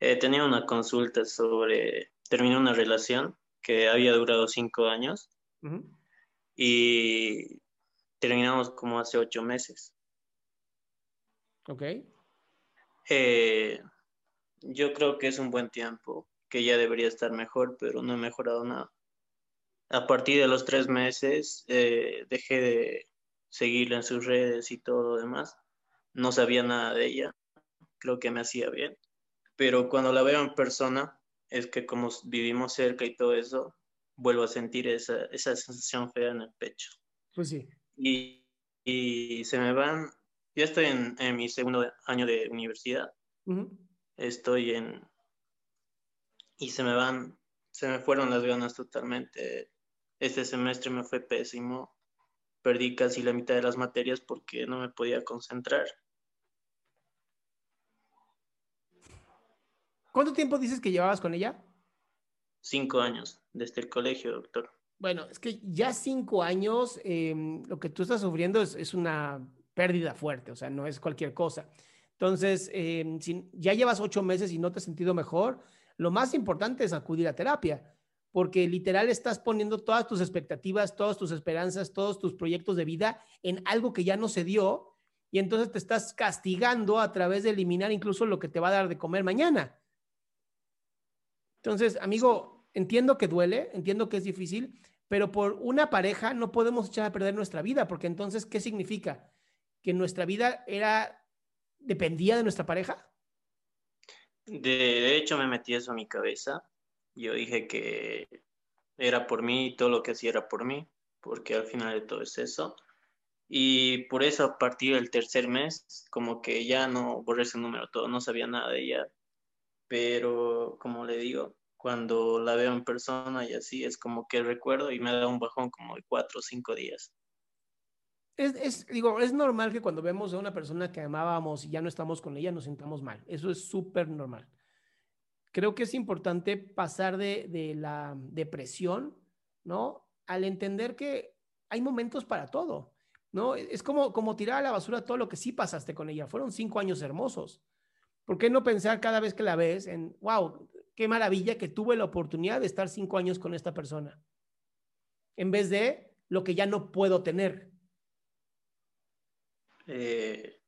eh, tenía una consulta sobre, terminé una relación que había durado cinco años y terminamos como hace ocho meses. Ok. Eh, yo creo que es un buen tiempo, que ya debería estar mejor, pero no he mejorado nada. A partir de los tres meses eh, dejé de seguirla en sus redes y todo lo demás. No sabía nada de ella. Creo que me hacía bien pero cuando la veo en persona, es que como vivimos cerca y todo eso, vuelvo a sentir esa, esa sensación fea en el pecho. Pues sí. Y, y se me van, ya estoy en, en, mi segundo año de universidad, estoy en, y se me van, se me fueron las ganas totalmente. Este semestre me fue pésimo, perdí casi la mitad de las materias porque no me podía concentrar. ¿Cuánto tiempo dices que llevabas con ella? Cinco años, desde el colegio, doctor. Bueno, es que ya cinco años, eh, lo que tú estás sufriendo es, es, una pérdida fuerte, o sea, no es cualquier cosa. Entonces, eh, si ya llevas ocho meses y no te has sentido mejor, lo más importante es acudir a terapia, porque literal estás poniendo todas tus expectativas, todas tus esperanzas, todos tus proyectos de vida en algo que ya no se dio y entonces te estás castigando a través de eliminar incluso lo que te va a dar de comer mañana. Entonces, amigo, entiendo que duele, entiendo que es difícil, pero por una pareja no podemos echar a perder nuestra vida, porque entonces, ¿qué significa? ¿Que nuestra vida era, dependía de nuestra pareja? De hecho, me metí eso a mi cabeza. Yo dije que era por mí y todo lo que hacía era por mí, porque al final de todo es eso. Y por eso a partir del tercer mes, como que ya no borré ese número todo, no sabía nada de ella, pero como le digo, cuando la veo en persona y así es como que recuerdo y me da un bajón como de cuatro o cinco días. Es, es, digo, es normal que cuando vemos a una persona que amábamos y ya no estamos con ella nos sintamos mal. Eso es súper normal. Creo que es importante pasar de, de la depresión, ¿no? Al entender que hay momentos para todo, ¿no? Es como, como tirar a la basura todo lo que sí pasaste con ella. Fueron cinco años hermosos. ¿Por qué no pensar cada vez que la ves en, wow, qué maravilla que tuve la oportunidad de estar cinco años con esta persona? En vez de lo que ya no puedo tener. Eh,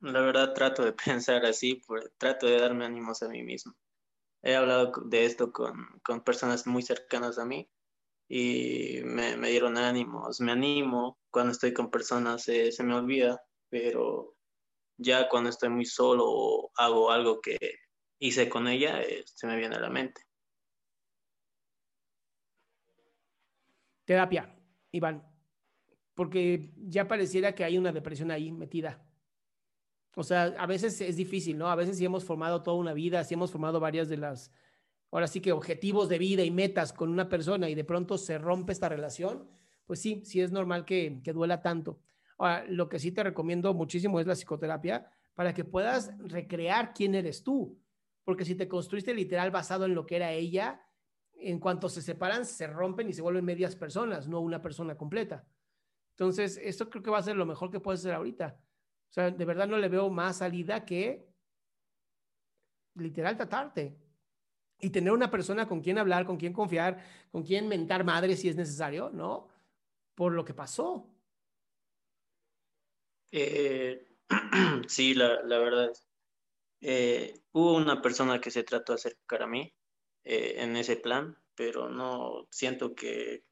la verdad trato de pensar así, trato de darme ánimos a mí mismo. He hablado de esto con, con personas muy cercanas a mí y me, me, dieron ánimos, me animo, cuando estoy con personas se me olvida, pero ya cuando estoy muy solo o hago algo que hice con ella, eh, se me viene a la mente. Terapia, Iván, porque ya pareciera que hay una depresión ahí metida. O sea, a veces es difícil, ¿no? A veces sí hemos formado toda una vida, sí hemos formado varias de las, ahora sí que objetivos de vida y metas con una persona y de pronto se rompe esta relación, pues sí, sí es normal que, que duela tanto. Ahora, lo que sí te recomiendo muchísimo es la psicoterapia para que puedas recrear quién eres tú. Porque si te construiste literal basado en lo que era ella, en cuanto se separan, se rompen y se vuelven medias personas, no una persona completa. Entonces, esto creo que va a ser lo mejor que puedes hacer ahorita. O sea, de verdad no le veo más salida que literal tratarte y tener una persona con quien hablar, con quien confiar, con quien mentar madre si es necesario, ¿no? Por lo que pasó. Eh, sí, la, la verdad. Eh, hubo una persona que se trató de acercar a mí eh, en ese plan, pero no siento que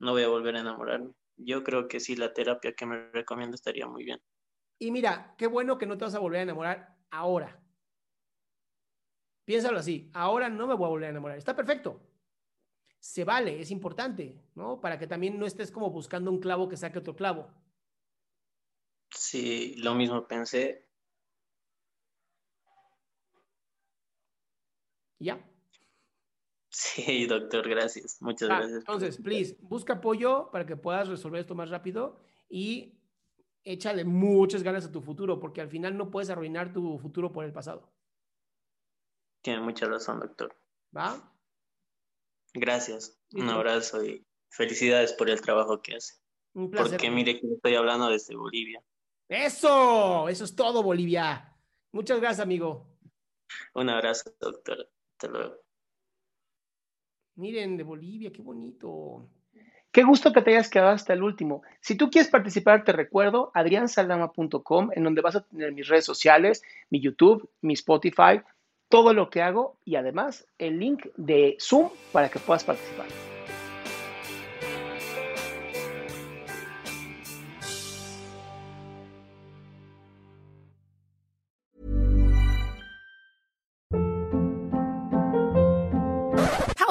no voy a volver a enamorarme. Yo creo que sí, la terapia que me recomiendo estaría muy bien. Y mira, qué bueno que no te vas a volver a enamorar ahora. Piénsalo así, ahora no me voy a volver a enamorar. Está perfecto. Se vale, es importante, ¿no? Para que también no estés como buscando un clavo que saque otro clavo. Sí, lo mismo pensé. ¿Ya? Sí, doctor, gracias. Muchas Ah, gracias. Entonces, please, busca apoyo para que puedas resolver esto más rápido y échale muchas ganas a tu futuro, porque al final no puedes arruinar tu futuro por el pasado. Tiene mucha razón, doctor. ¿Va? Gracias. Un abrazo y felicidades por el trabajo que hace. Un placer. Porque mire que estoy hablando desde Bolivia. Eso, eso es todo, Bolivia. Muchas gracias, amigo. Un abrazo, doctor. Hasta luego. Miren, de Bolivia, qué bonito. Qué gusto que te hayas quedado hasta el último. Si tú quieres participar, te recuerdo adriansaldama.com, en donde vas a tener mis redes sociales, mi YouTube, mi Spotify, todo lo que hago y además el link de Zoom para que puedas participar.